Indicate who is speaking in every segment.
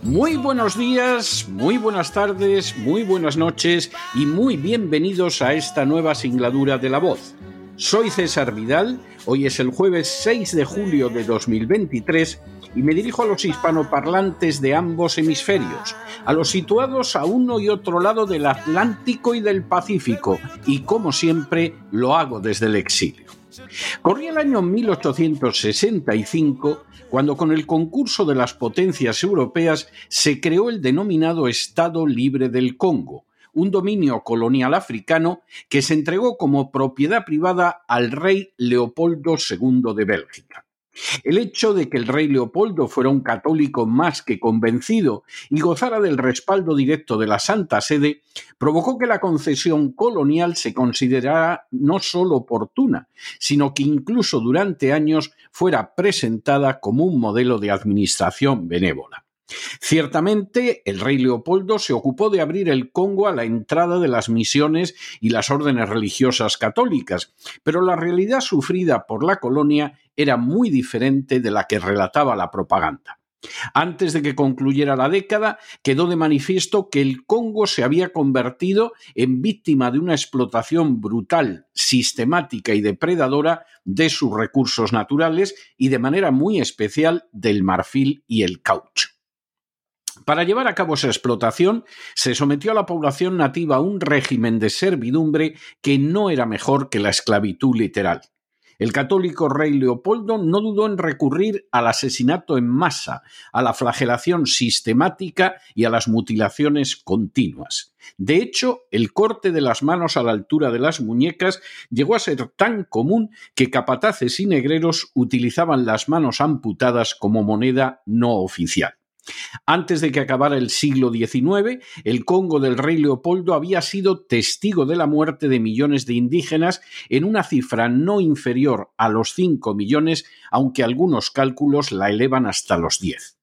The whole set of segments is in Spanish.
Speaker 1: Muy buenos días, muy buenas tardes, muy buenas noches y muy bienvenidos a esta nueva singladura de La Voz. Soy César Vidal, hoy es el jueves 6 de julio de 2023 y me dirijo a los hispanoparlantes de ambos hemisferios, a los situados a uno y otro lado del Atlántico y del Pacífico, y como siempre lo hago desde el exilio. Corría el año 1865 cuando con el concurso de las potencias europeas se creó el denominado Estado Libre del Congo, un dominio colonial africano que se entregó como propiedad privada al rey Leopoldo II de Bélgica. El hecho de que el rey Leopoldo fuera un católico más que convencido y gozara del respaldo directo de la Santa Sede provocó que la concesión colonial se considerara no solo oportuna, sino que incluso durante años fuera presentada como un modelo de administración benévola. Ciertamente, el rey Leopoldo se ocupó de abrir el Congo a la entrada de las misiones y las órdenes religiosas católicas, pero la realidad sufrida por la colonia era muy diferente de la que relataba la propaganda. Antes de que concluyera la década, quedó de manifiesto que el Congo se había convertido en víctima de una explotación brutal, sistemática y depredadora de sus recursos naturales y de manera muy especial del marfil y el caucho. Para llevar a cabo esa explotación, se sometió a la población nativa a un régimen de servidumbre que no era mejor que la esclavitud literal. El católico rey Leopoldo no dudó en recurrir al asesinato en masa, a la flagelación sistemática y a las mutilaciones continuas. De hecho, el corte de las manos a la altura de las muñecas llegó a ser tan común que capataces y negreros utilizaban las manos amputadas como moneda no oficial. Antes de que acabara el siglo XIX, el Congo del rey Leopoldo había sido testigo de la muerte de millones de indígenas en una cifra no inferior a los 5 millones, aunque algunos cálculos la elevan hasta los 10.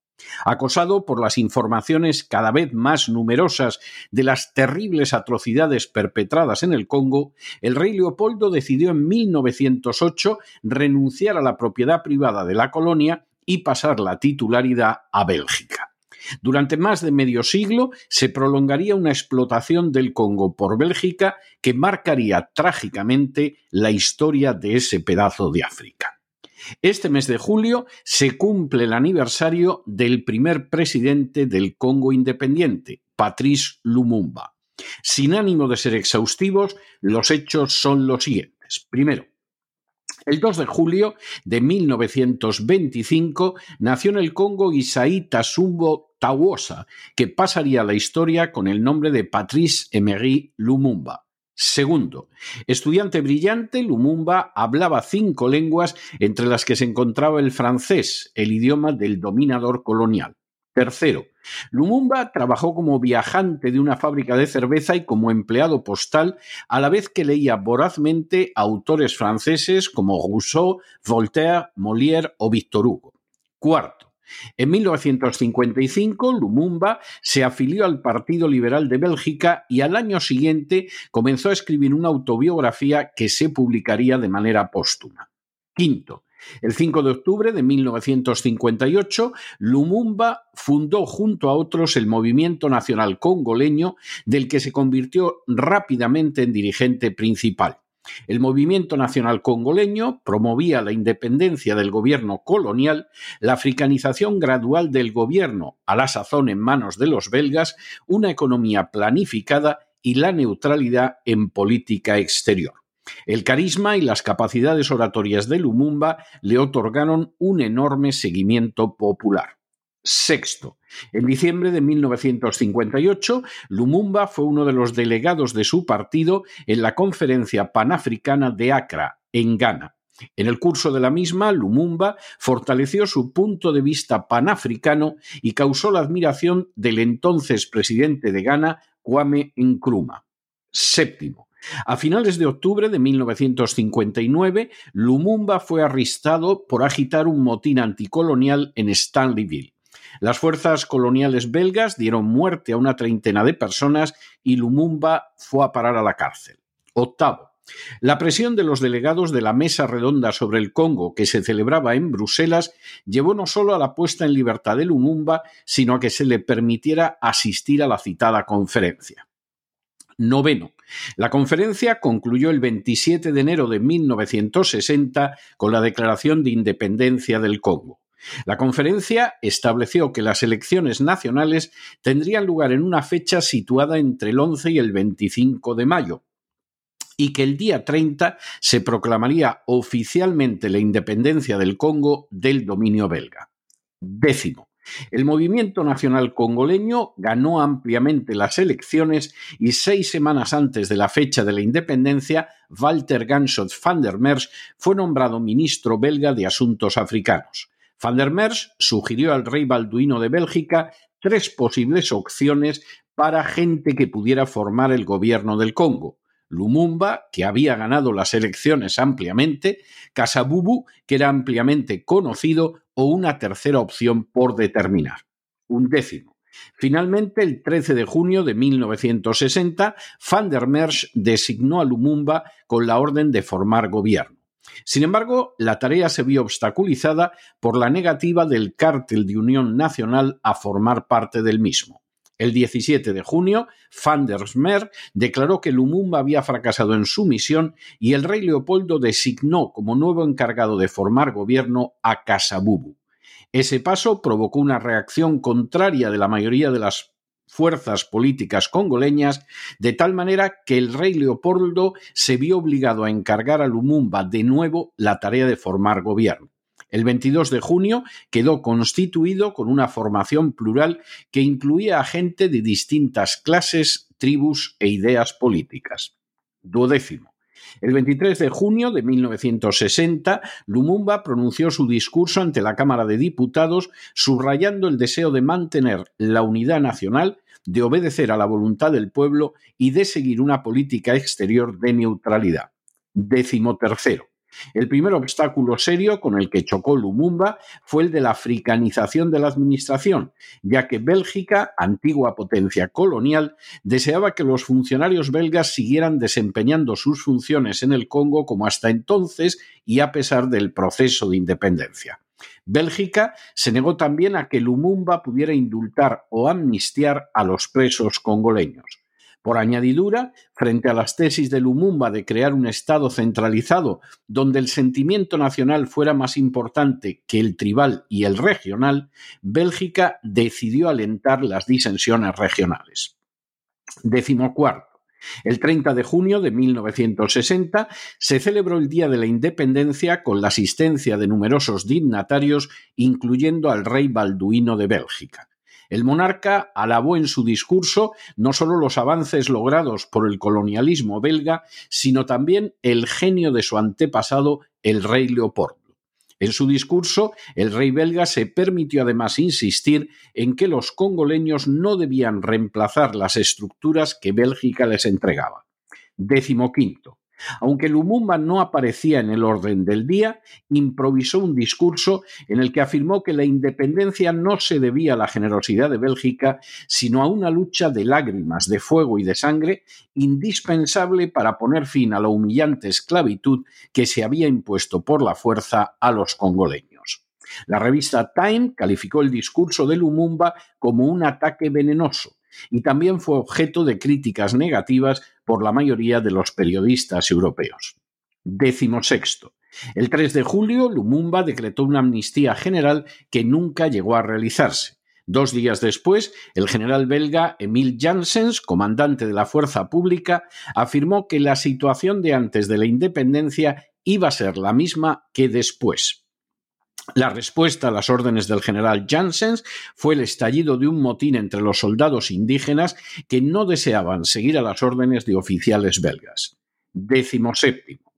Speaker 1: Acosado por las informaciones cada vez más numerosas de las terribles atrocidades perpetradas en el Congo, el rey Leopoldo decidió en 1908 renunciar a la propiedad privada de la colonia y pasar la titularidad a Bélgica. Durante más de medio siglo se prolongaría una explotación del Congo por Bélgica que marcaría trágicamente la historia de ese pedazo de África. Este mes de julio se cumple el aniversario del primer presidente del Congo independiente, Patrice Lumumba. Sin ánimo de ser exhaustivos, los hechos son los siguientes. Primero, el 2 de julio de 1925 nació en el Congo Isaí Tasumbo Tawosa, que pasaría la historia con el nombre de Patrice Emery Lumumba. Segundo, estudiante brillante, Lumumba hablaba cinco lenguas entre las que se encontraba el francés, el idioma del dominador colonial. Tercero, Lumumba trabajó como viajante de una fábrica de cerveza y como empleado postal, a la vez que leía vorazmente autores franceses como Rousseau, Voltaire, Molière o Victor Hugo. Cuarto, en 1955, Lumumba se afilió al Partido Liberal de Bélgica y al año siguiente comenzó a escribir una autobiografía que se publicaría de manera póstuma. Quinto, el 5 de octubre de 1958, Lumumba fundó junto a otros el Movimiento Nacional Congoleño, del que se convirtió rápidamente en dirigente principal. El movimiento nacional congoleño promovía la independencia del gobierno colonial, la africanización gradual del gobierno, a la sazón en manos de los belgas, una economía planificada y la neutralidad en política exterior. El carisma y las capacidades oratorias de Lumumba le otorgaron un enorme seguimiento popular. Sexto, en diciembre de 1958, Lumumba fue uno de los delegados de su partido en la Conferencia Panafricana de Accra, en Ghana. En el curso de la misma, Lumumba fortaleció su punto de vista panafricano y causó la admiración del entonces presidente de Ghana, Kwame Nkrumah. Séptimo, a finales de octubre de 1959, Lumumba fue arrestado por agitar un motín anticolonial en Stanleyville. Las fuerzas coloniales belgas dieron muerte a una treintena de personas y Lumumba fue a parar a la cárcel. Octavo. La presión de los delegados de la Mesa Redonda sobre el Congo, que se celebraba en Bruselas, llevó no solo a la puesta en libertad de Lumumba, sino a que se le permitiera asistir a la citada conferencia. Noveno. La conferencia concluyó el 27 de enero de 1960 con la Declaración de Independencia del Congo. La conferencia estableció que las elecciones nacionales tendrían lugar en una fecha situada entre el 11 y el 25 de mayo, y que el día 30 se proclamaría oficialmente la independencia del Congo del dominio belga. Décimo. El movimiento nacional congoleño ganó ampliamente las elecciones y seis semanas antes de la fecha de la independencia, Walter Ganschot van der Merch fue nombrado ministro belga de Asuntos Africanos. Van der Merch sugirió al rey Balduino de Bélgica tres posibles opciones para gente que pudiera formar el gobierno del Congo. Lumumba, que había ganado las elecciones ampliamente, Casabubu, que era ampliamente conocido, o una tercera opción por determinar. Un décimo. Finalmente, el 13 de junio de 1960, Van der Merch designó a Lumumba con la orden de formar gobierno. Sin embargo, la tarea se vio obstaculizada por la negativa del cártel de Unión Nacional a formar parte del mismo. El 17 de junio, Van der Merch declaró que Lumumba había fracasado en su misión y el rey Leopoldo designó como nuevo encargado de formar gobierno a Casabubu. Ese paso provocó una reacción contraria de la mayoría de las fuerzas políticas congoleñas, de tal manera que el rey Leopoldo se vio obligado a encargar a Lumumba de nuevo la tarea de formar gobierno. El 22 de junio quedó constituido con una formación plural que incluía a gente de distintas clases, tribus e ideas políticas. Duodécimo. El 23 de junio de 1960, Lumumba pronunció su discurso ante la Cámara de Diputados, subrayando el deseo de mantener la unidad nacional, de obedecer a la voluntad del pueblo y de seguir una política exterior de neutralidad. Décimo tercero. El primer obstáculo serio con el que chocó Lumumba fue el de la africanización de la administración, ya que Bélgica, antigua potencia colonial, deseaba que los funcionarios belgas siguieran desempeñando sus funciones en el Congo como hasta entonces y a pesar del proceso de independencia. Bélgica se negó también a que Lumumba pudiera indultar o amnistiar a los presos congoleños. Por añadidura, frente a las tesis de Lumumba de crear un Estado centralizado donde el sentimiento nacional fuera más importante que el tribal y el regional, Bélgica decidió alentar las disensiones regionales. Décimo cuarto. El 30 de junio de 1960 se celebró el Día de la Independencia con la asistencia de numerosos dignatarios, incluyendo al rey Balduino de Bélgica. El monarca alabó en su discurso no solo los avances logrados por el colonialismo belga, sino también el genio de su antepasado, el rey Leopoldo. En su discurso, el rey belga se permitió además insistir en que los congoleños no debían reemplazar las estructuras que Bélgica les entregaba. Décimo quinto. Aunque Lumumba no aparecía en el orden del día, improvisó un discurso en el que afirmó que la independencia no se debía a la generosidad de Bélgica, sino a una lucha de lágrimas, de fuego y de sangre indispensable para poner fin a la humillante esclavitud que se había impuesto por la fuerza a los congoleños. La revista Time calificó el discurso de Lumumba como un ataque venenoso y también fue objeto de críticas negativas por la mayoría de los periodistas europeos. Décimo sexto. El 3 de julio, Lumumba decretó una amnistía general que nunca llegó a realizarse. Dos días después, el general belga Emil Janssens, comandante de la fuerza pública, afirmó que la situación de antes de la independencia iba a ser la misma que después. La respuesta a las órdenes del general Janssens fue el estallido de un motín entre los soldados indígenas que no deseaban seguir a las órdenes de oficiales belgas. Décimo séptimo.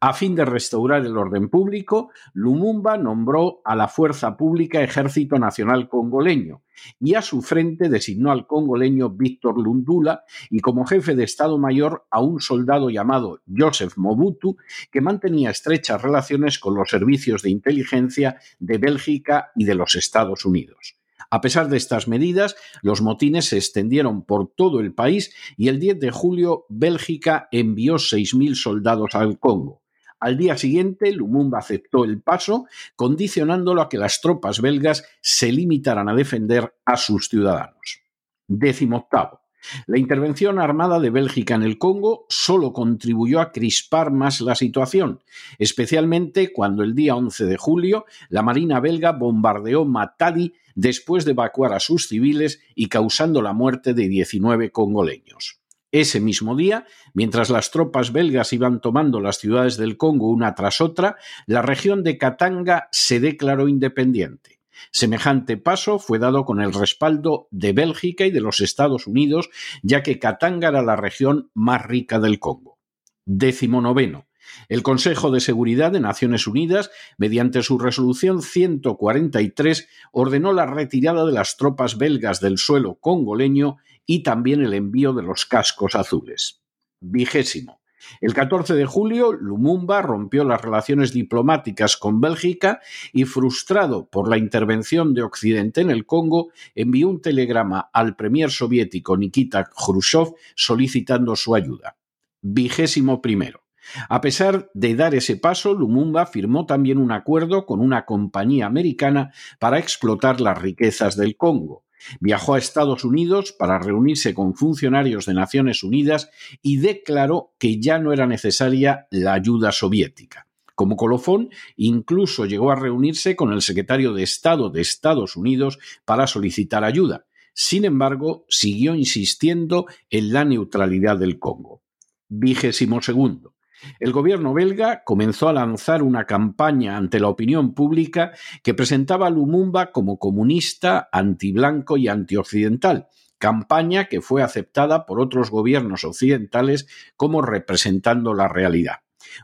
Speaker 1: A fin de restaurar el orden público, Lumumba nombró a la Fuerza Pública Ejército Nacional Congoleño y a su frente designó al congoleño Víctor Lundula y como jefe de Estado Mayor a un soldado llamado Joseph Mobutu que mantenía estrechas relaciones con los servicios de inteligencia de Bélgica y de los Estados Unidos. A pesar de estas medidas, los motines se extendieron por todo el país y el 10 de julio Bélgica envió 6.000 soldados al Congo. Al día siguiente, Lumumba aceptó el paso, condicionándolo a que las tropas belgas se limitaran a defender a sus ciudadanos. Décimo octavo. La intervención armada de Bélgica en el Congo solo contribuyó a crispar más la situación, especialmente cuando el día 11 de julio la Marina belga bombardeó Matadi después de evacuar a sus civiles y causando la muerte de 19 congoleños. Ese mismo día, mientras las tropas belgas iban tomando las ciudades del Congo una tras otra, la región de Katanga se declaró independiente. Semejante paso fue dado con el respaldo de Bélgica y de los Estados Unidos, ya que Katanga era la región más rica del Congo. Décimo noveno. El Consejo de Seguridad de Naciones Unidas, mediante su resolución 143, ordenó la retirada de las tropas belgas del suelo congoleño y también el envío de los cascos azules. Vigésimo. El 14 de julio, Lumumba rompió las relaciones diplomáticas con Bélgica y, frustrado por la intervención de Occidente en el Congo, envió un telegrama al premier soviético Nikita Khrushchev solicitando su ayuda. Vigésimo primero. A pesar de dar ese paso, Lumumba firmó también un acuerdo con una compañía americana para explotar las riquezas del Congo. Viajó a Estados Unidos para reunirse con funcionarios de Naciones Unidas y declaró que ya no era necesaria la ayuda soviética. Como colofón, incluso llegó a reunirse con el secretario de Estado de Estados Unidos para solicitar ayuda. Sin embargo, siguió insistiendo en la neutralidad del Congo. Vigésimo segundo. El gobierno belga comenzó a lanzar una campaña ante la opinión pública que presentaba a Lumumba como comunista, antiblanco y antioccidental, campaña que fue aceptada por otros gobiernos occidentales como representando la realidad.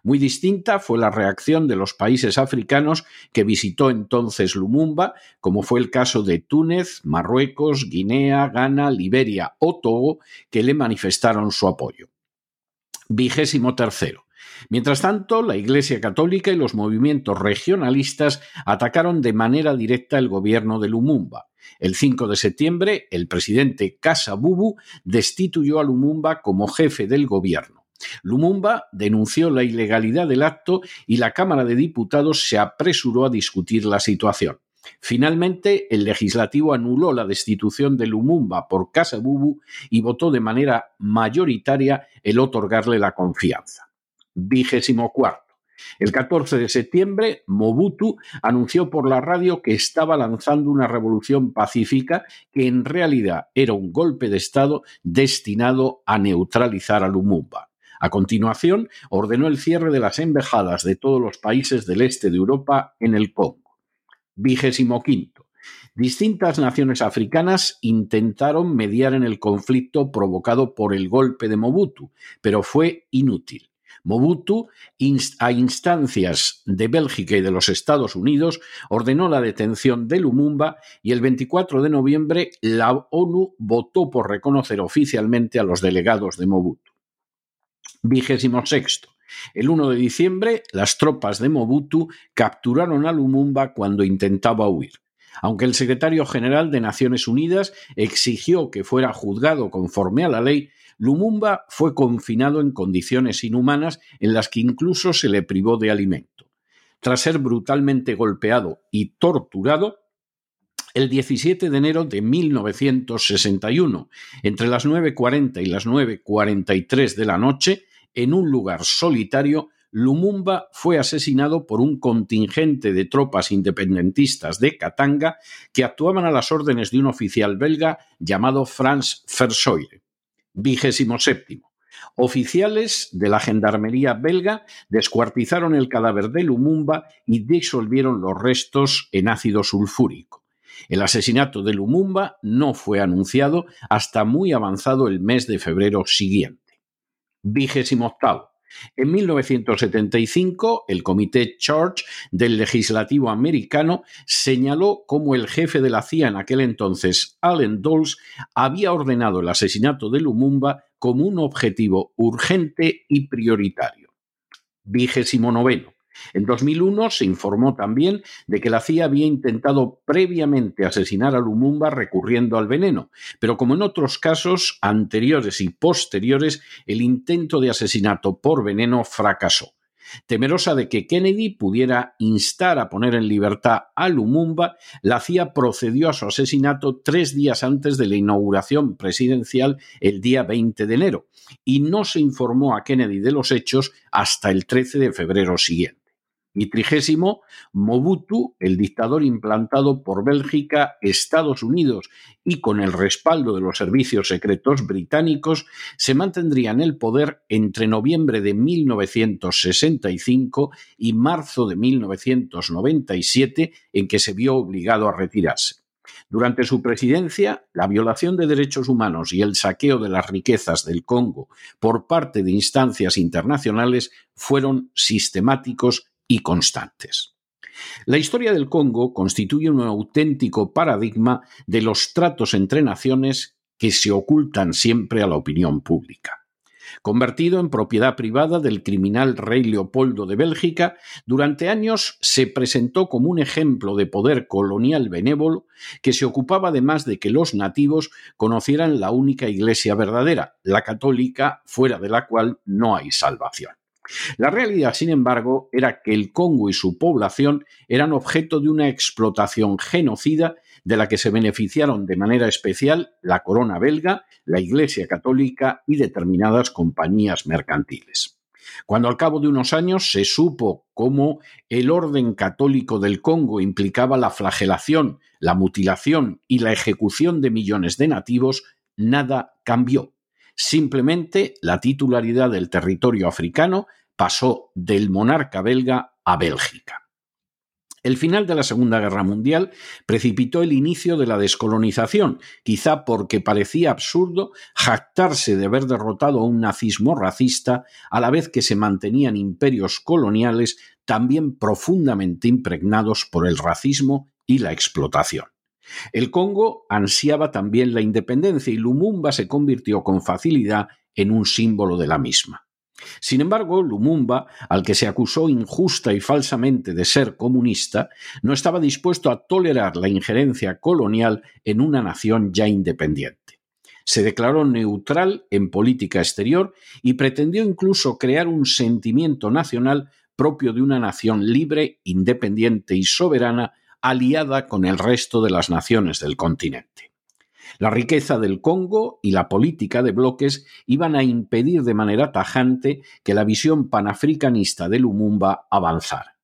Speaker 1: Muy distinta fue la reacción de los países africanos que visitó entonces Lumumba, como fue el caso de Túnez, Marruecos, Guinea, Ghana, Liberia o Togo, que le manifestaron su apoyo. Vigésimo tercero. Mientras tanto, la Iglesia Católica y los movimientos regionalistas atacaron de manera directa el gobierno de Lumumba. El 5 de septiembre, el presidente Casa Bubu destituyó a Lumumba como jefe del gobierno. Lumumba denunció la ilegalidad del acto y la Cámara de Diputados se apresuró a discutir la situación. Finalmente, el legislativo anuló la destitución de Lumumba por Casa y votó de manera mayoritaria el otorgarle la confianza. Vigésimo cuarto. El 14 de septiembre, Mobutu anunció por la radio que estaba lanzando una revolución pacífica que en realidad era un golpe de Estado destinado a neutralizar a Lumumba. A continuación, ordenó el cierre de las embajadas de todos los países del este de Europa en el Congo. Vigésimo quinto. Distintas naciones africanas intentaron mediar en el conflicto provocado por el golpe de Mobutu, pero fue inútil. Mobutu, a instancias de Bélgica y de los Estados Unidos, ordenó la detención de Lumumba y el 24 de noviembre la ONU votó por reconocer oficialmente a los delegados de Mobutu. Vigésimo sexto. El 1 de diciembre, las tropas de Mobutu capturaron a Lumumba cuando intentaba huir. Aunque el secretario general de Naciones Unidas exigió que fuera juzgado conforme a la ley, Lumumba fue confinado en condiciones inhumanas en las que incluso se le privó de alimento. Tras ser brutalmente golpeado y torturado, el 17 de enero de 1961, entre las 9.40 y las 9.43 de la noche, en un lugar solitario, Lumumba fue asesinado por un contingente de tropas independentistas de Katanga que actuaban a las órdenes de un oficial belga llamado Franz Versoire. Vigésimo séptimo. Oficiales de la gendarmería belga descuartizaron el cadáver de Lumumba y disolvieron los restos en ácido sulfúrico. El asesinato de Lumumba no fue anunciado hasta muy avanzado el mes de febrero siguiente. Vigésimo octavo. En 1975, el Comité Church del Legislativo americano señaló cómo el jefe de la CIA en aquel entonces, Allen Dulles, había ordenado el asesinato de Lumumba como un objetivo urgente y prioritario. Vigésimo noveno. En 2001 se informó también de que la CIA había intentado previamente asesinar a Lumumba recurriendo al veneno, pero como en otros casos anteriores y posteriores, el intento de asesinato por veneno fracasó. Temerosa de que Kennedy pudiera instar a poner en libertad a Lumumba, la CIA procedió a su asesinato tres días antes de la inauguración presidencial el día 20 de enero, y no se informó a Kennedy de los hechos hasta el 13 de febrero siguiente. Y trigésimo, Mobutu, el dictador implantado por Bélgica, Estados Unidos y con el respaldo de los servicios secretos británicos, se mantendría en el poder entre noviembre de 1965 y marzo de 1997, en que se vio obligado a retirarse. Durante su presidencia, la violación de derechos humanos y el saqueo de las riquezas del Congo por parte de instancias internacionales fueron sistemáticos y constantes. La historia del Congo constituye un auténtico paradigma de los tratos entre naciones que se ocultan siempre a la opinión pública. Convertido en propiedad privada del criminal rey Leopoldo de Bélgica, durante años se presentó como un ejemplo de poder colonial benévolo que se ocupaba además de que los nativos conocieran la única iglesia verdadera, la católica, fuera de la cual no hay salvación. La realidad, sin embargo, era que el Congo y su población eran objeto de una explotación genocida de la que se beneficiaron de manera especial la corona belga, la Iglesia católica y determinadas compañías mercantiles. Cuando al cabo de unos años se supo cómo el orden católico del Congo implicaba la flagelación, la mutilación y la ejecución de millones de nativos, nada cambió. Simplemente la titularidad del territorio africano pasó del monarca belga a Bélgica. El final de la Segunda Guerra Mundial precipitó el inicio de la descolonización, quizá porque parecía absurdo jactarse de haber derrotado a un nazismo racista a la vez que se mantenían imperios coloniales también profundamente impregnados por el racismo y la explotación. El Congo ansiaba también la independencia y Lumumba se convirtió con facilidad en un símbolo de la misma. Sin embargo, Lumumba, al que se acusó injusta y falsamente de ser comunista, no estaba dispuesto a tolerar la injerencia colonial en una nación ya independiente. Se declaró neutral en política exterior y pretendió incluso crear un sentimiento nacional propio de una nación libre, independiente y soberana aliada con el resto de las naciones del continente. La riqueza del Congo y la política de bloques iban a impedir de manera tajante que la visión panafricanista de Lumumba avanzara.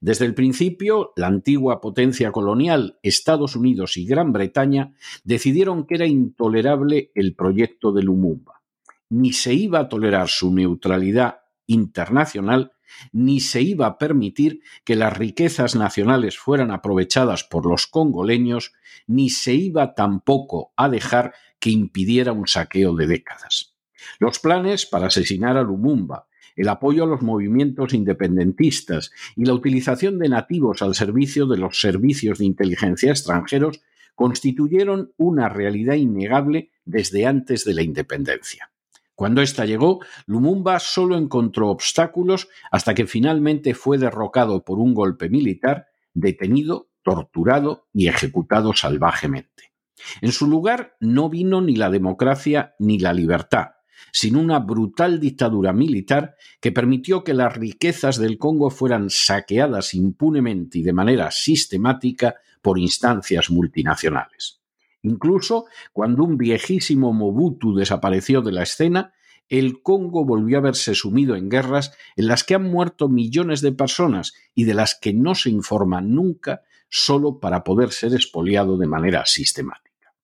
Speaker 1: Desde el principio, la antigua potencia colonial, Estados Unidos y Gran Bretaña, decidieron que era intolerable el proyecto de Lumumba. Ni se iba a tolerar su neutralidad internacional ni se iba a permitir que las riquezas nacionales fueran aprovechadas por los congoleños, ni se iba tampoco a dejar que impidiera un saqueo de décadas. Los planes para asesinar a Lumumba, el apoyo a los movimientos independentistas y la utilización de nativos al servicio de los servicios de inteligencia extranjeros constituyeron una realidad innegable desde antes de la independencia. Cuando ésta llegó, Lumumba solo encontró obstáculos hasta que finalmente fue derrocado por un golpe militar, detenido, torturado y ejecutado salvajemente. En su lugar no vino ni la democracia ni la libertad, sino una brutal dictadura militar que permitió que las riquezas del Congo fueran saqueadas impunemente y de manera sistemática por instancias multinacionales. Incluso cuando un viejísimo Mobutu desapareció de la escena, el Congo volvió a verse sumido en guerras en las que han muerto millones de personas y de las que no se informa nunca solo para poder ser expoliado de manera sistemática.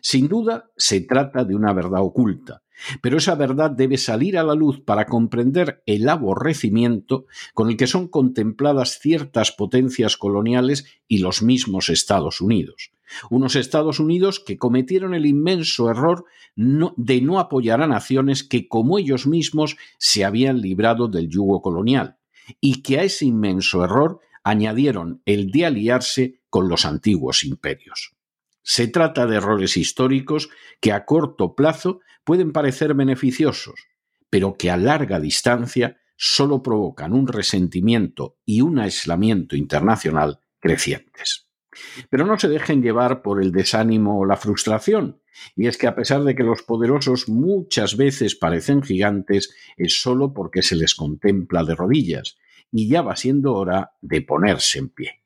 Speaker 1: Sin duda, se trata de una verdad oculta, pero esa verdad debe salir a la luz para comprender el aborrecimiento con el que son contempladas ciertas potencias coloniales y los mismos Estados Unidos. Unos Estados Unidos que cometieron el inmenso error de no apoyar a naciones que, como ellos mismos, se habían librado del yugo colonial, y que a ese inmenso error añadieron el de aliarse con los antiguos imperios. Se trata de errores históricos que a corto plazo pueden parecer beneficiosos, pero que a larga distancia solo provocan un resentimiento y un aislamiento internacional crecientes. Pero no se dejen llevar por el desánimo o la frustración, y es que a pesar de que los poderosos muchas veces parecen gigantes, es solo porque se les contempla de rodillas, y ya va siendo hora de ponerse en pie.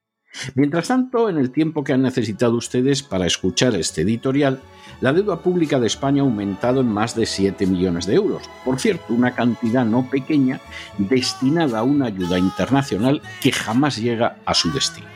Speaker 1: Mientras tanto, en el tiempo que han necesitado ustedes para escuchar este editorial, la deuda pública de España ha aumentado en más de 7 millones de euros. Por cierto, una cantidad no pequeña destinada a una ayuda internacional que jamás llega a su destino.